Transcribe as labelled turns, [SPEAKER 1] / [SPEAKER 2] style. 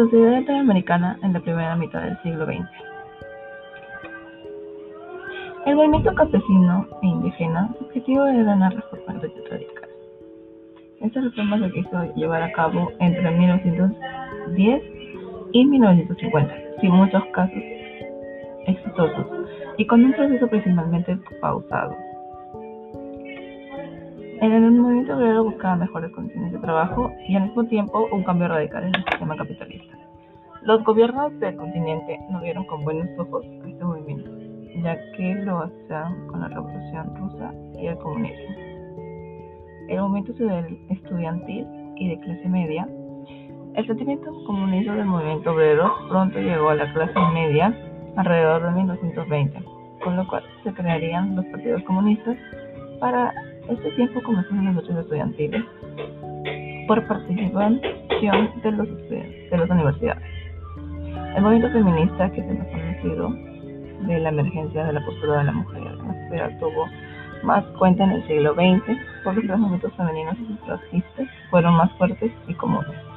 [SPEAKER 1] Sociedad Interamericana en la primera mitad del siglo XX. El movimiento campesino e indígena, su objetivo era una reforma radical. Esta reforma se quiso llevar a cabo entre 1910 y 1950, sin muchos casos exitosos, y con un proceso principalmente pausado. En el movimiento obrero buscaba mejores condiciones de trabajo y al mismo tiempo un cambio radical en el sistema capitalista. Los gobiernos del continente no vieron con buenos ojos este movimiento, ya que lo hacían con la Revolución Rusa y el comunismo. El movimiento estudiantil y de clase media, el sentimiento comunista del movimiento obrero pronto llegó a la clase media alrededor de 1920, con lo cual se crearían los partidos comunistas para este tiempo comenzaron las luchas estudiantiles por participación de los de las universidades. El movimiento feminista, que se nos ha conocido de la emergencia de la postura de la mujer en tuvo más cuenta en el siglo XX, por lo que los movimientos femeninos y sufragistas fueron más fuertes y comunes.